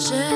fit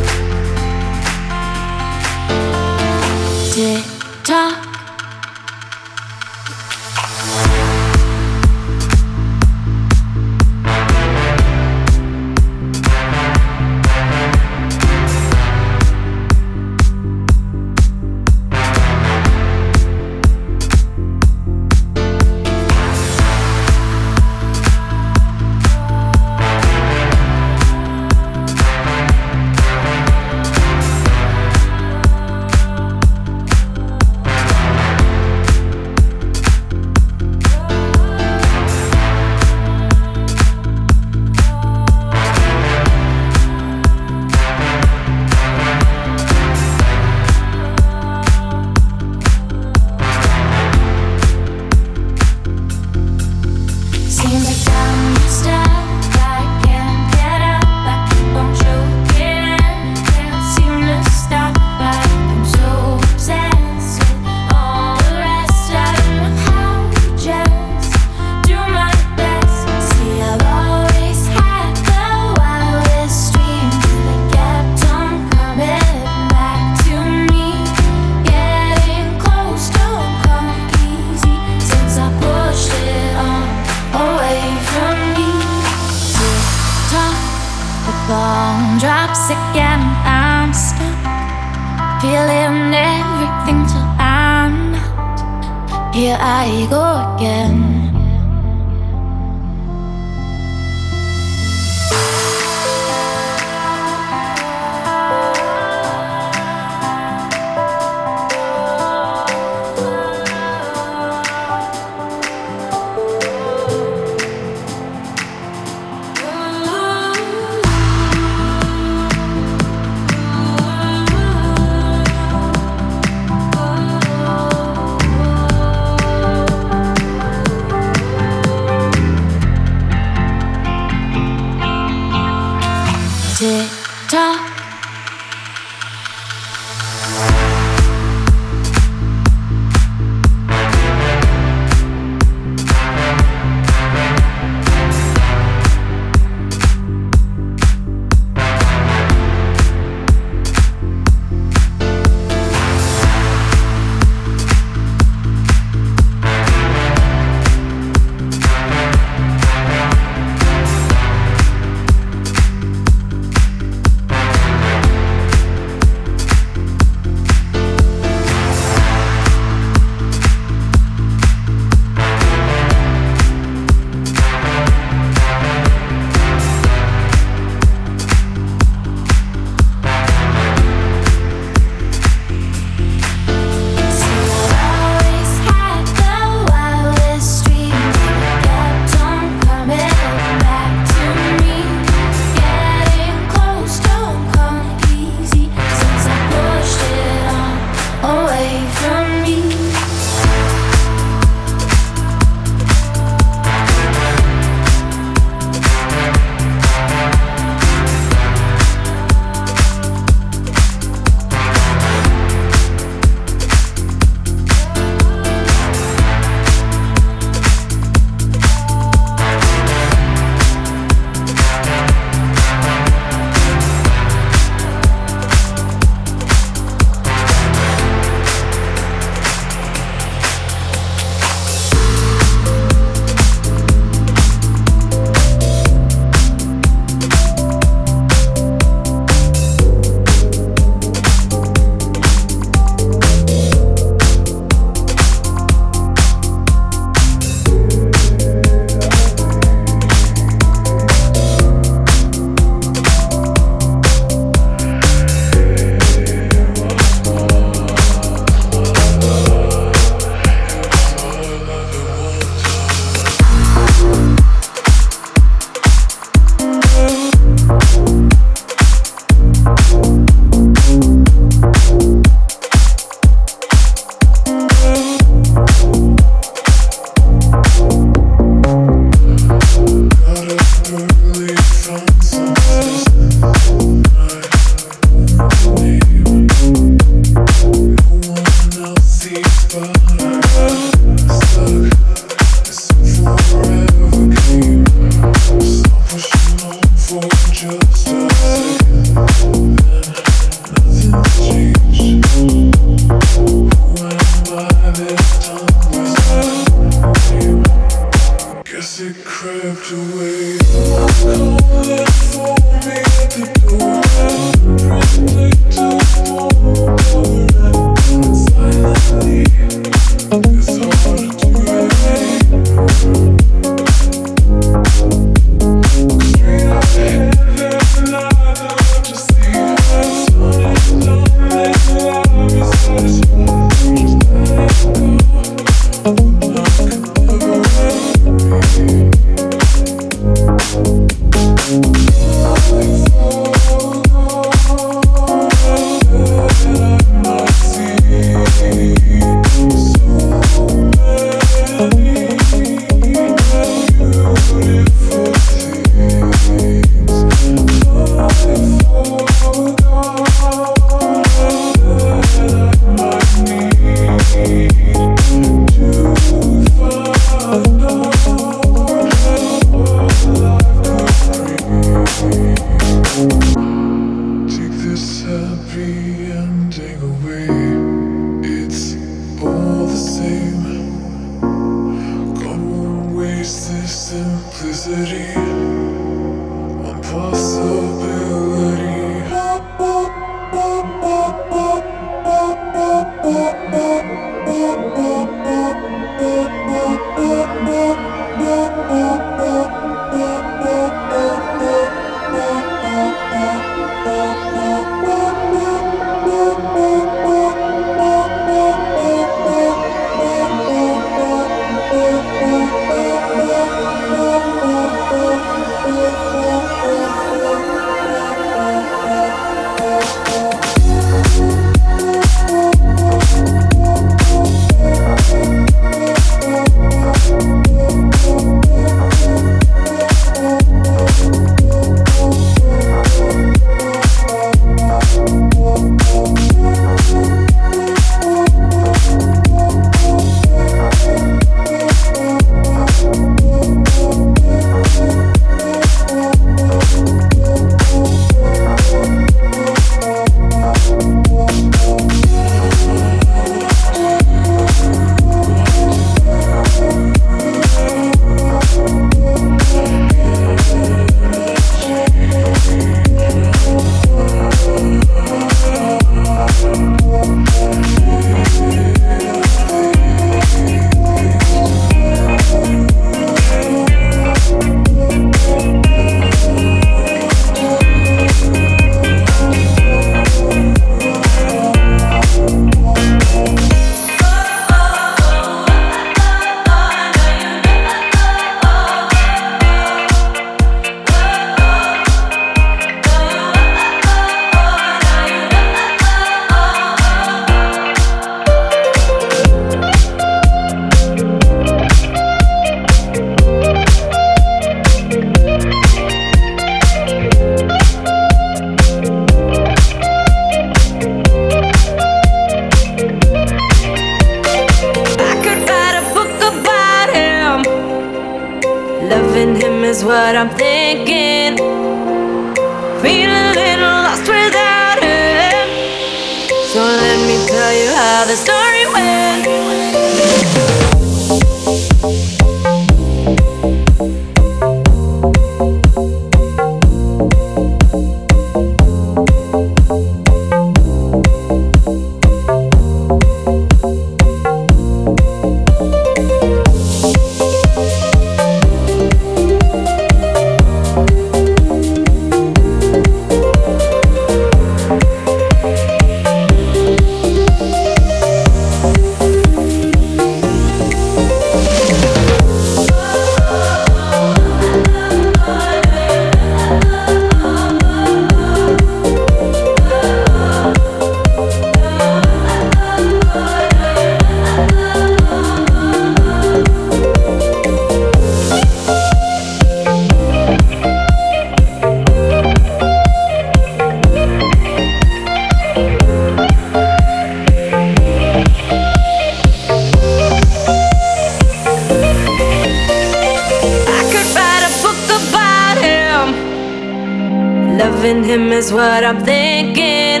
is what I'm thinking.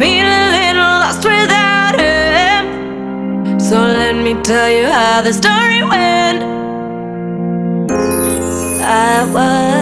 Feel a little lost without him. So let me tell you how the story went. I was.